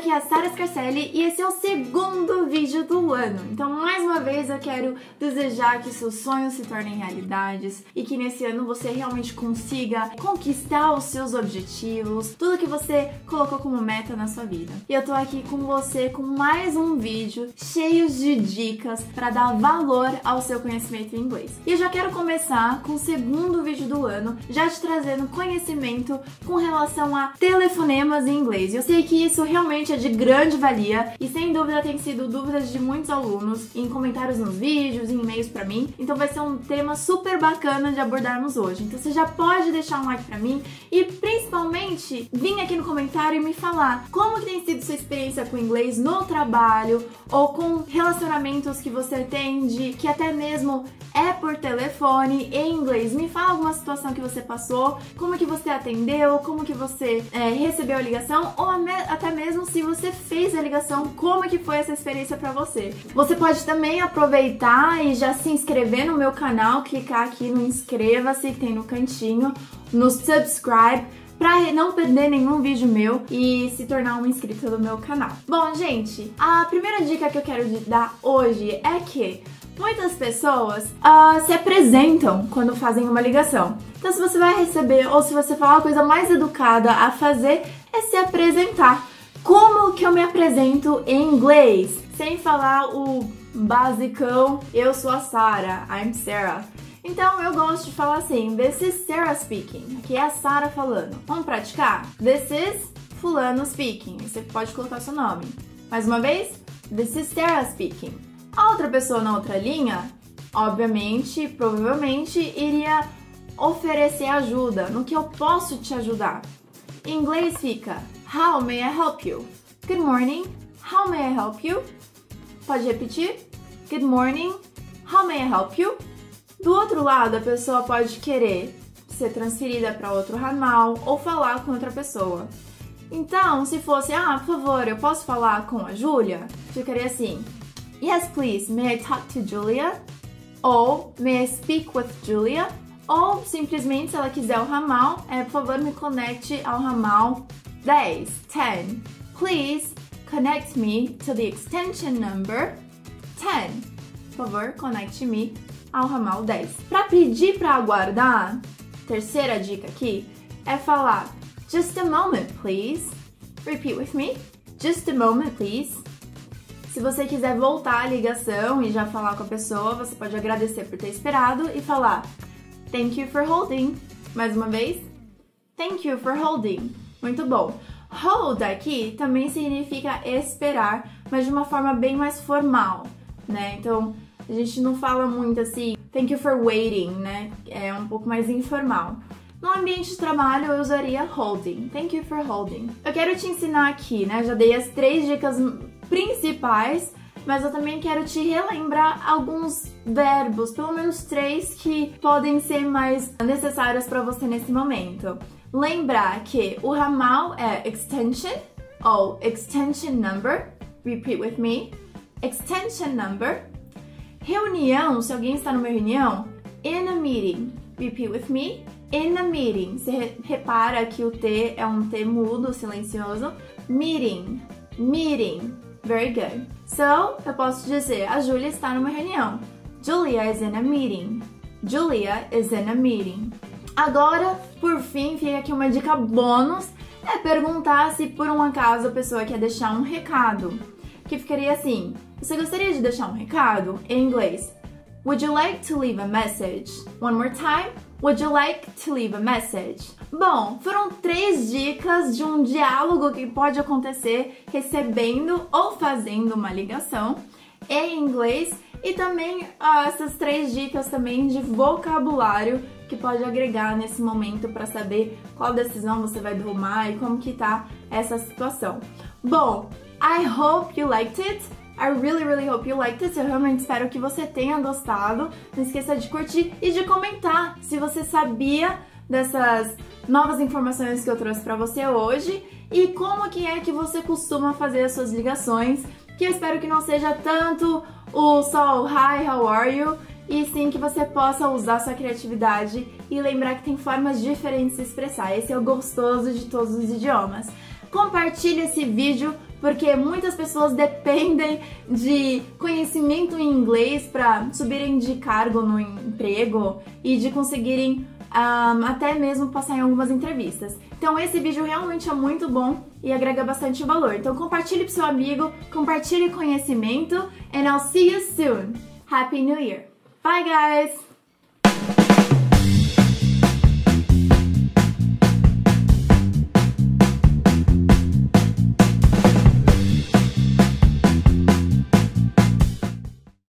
aqui é a Sara Scarcelli e esse é o segundo vídeo do ano. Então, mais uma vez, eu quero desejar que seus sonhos se tornem realidades e que nesse ano você realmente consiga conquistar os seus objetivos, tudo que você colocou como meta na sua vida. E eu tô aqui com você com mais um vídeo cheio de dicas para dar valor ao seu conhecimento em inglês. E eu já quero começar com o segundo vídeo do ano, já te trazendo conhecimento com relação a telefonemas em inglês. Eu sei que isso realmente é de grande valia e sem dúvida tem sido dúvidas de muitos alunos em comentários nos vídeos, em e-mails para mim. Então vai ser um tema super bacana de abordarmos hoje. Então você já pode deixar um like para mim e principalmente vir aqui no comentário e me falar como que tem sido sua experiência com inglês no trabalho ou com relacionamentos que você tem de que até mesmo é por telefone em inglês. Me fala alguma situação que você passou, como que você atendeu, como que você é, recebeu a ligação ou até mesmo se você fez a ligação, como que foi essa experiência para você. Você pode também aproveitar e já se inscrever no meu canal, clicar aqui no inscreva-se que tem no cantinho, no subscribe para não perder nenhum vídeo meu e se tornar um inscrito do meu canal. Bom, gente, a primeira dica que eu quero dar hoje é que Muitas pessoas uh, se apresentam quando fazem uma ligação. Então, se você vai receber ou se você falar uma coisa mais educada a fazer, é se apresentar. Como que eu me apresento em inglês? Sem falar o basicão, eu sou a Sarah, I'm Sarah. Então eu gosto de falar assim, this is Sarah speaking, aqui é a Sarah falando. Vamos praticar? This is fulano speaking, você pode colocar seu nome. Mais uma vez, this is Sarah speaking. A outra pessoa na outra linha, obviamente, provavelmente, iria oferecer ajuda. No que eu posso te ajudar? Em inglês fica How may I help you? Good morning. How may I help you? Pode repetir? Good morning. How may I help you? Do outro lado, a pessoa pode querer ser transferida para outro ramal ou falar com outra pessoa. Então, se fosse, ah, por favor, eu posso falar com a Júlia? Ficaria assim: Yes, please, may I talk to Julia? Ou may I speak with Julia? Ou simplesmente, se ela quiser o ramal, é, por favor, me conecte ao ramal 10, 10. Please connect me to the extension number 10. Por favor, conecte-me ao ramal 10. Para pedir para aguardar, terceira dica aqui é falar just a moment, please. Repeat with me. Just a moment, please. Se você quiser voltar a ligação e já falar com a pessoa, você pode agradecer por ter esperado e falar Thank you for holding. Mais uma vez, Thank you for holding. Muito bom. Hold aqui também significa esperar, mas de uma forma bem mais formal, né? Então, a gente não fala muito assim, thank you for waiting, né? É um pouco mais informal. No ambiente de trabalho eu usaria holding. Thank you for holding. Eu quero te ensinar aqui, né? Já dei as três dicas principais, mas eu também quero te relembrar alguns verbos, pelo menos três, que podem ser mais necessários para você nesse momento. Lembrar que o ramal é extension ou extension number. Repeat with me. Extension number. Reunião, se alguém está numa reunião, in a meeting. Repeat with me. In a meeting. Você repara que o T é um T mudo, silencioso. Meeting. Meeting. Very good. So, eu posso dizer, a Julia está numa reunião. Julia is in a meeting. Julia is in a meeting. Agora, por fim, fica aqui uma dica bônus, é perguntar se por um acaso a pessoa quer deixar um recado. Que ficaria assim: Você gostaria de deixar um recado? Em inglês. Would you like to leave a message? One more time. Would you like to leave a message? Bom, foram três dicas de um diálogo que pode acontecer recebendo ou fazendo uma ligação em inglês e também ah, essas três dicas também de vocabulário que pode agregar nesse momento para saber qual decisão você vai tomar e como que tá essa situação. Bom, I hope you liked it. I really, really hope you liked it. Eu realmente espero que você tenha gostado. Não esqueça de curtir e de comentar se você sabia dessas novas informações que eu trouxe para você hoje e como que é que você costuma fazer as suas ligações, que eu espero que não seja tanto o o hi, how are you, e sim que você possa usar sua criatividade e lembrar que tem formas diferentes de expressar. Esse é o gostoso de todos os idiomas. Compartilhe esse vídeo porque muitas pessoas dependem de conhecimento em inglês para subirem de cargo no emprego e de conseguirem um, até mesmo passar em algumas entrevistas. Então esse vídeo realmente é muito bom e agrega bastante valor. Então compartilhe pro seu amigo, compartilhe conhecimento and I'll see you soon. Happy New Year. Bye guys!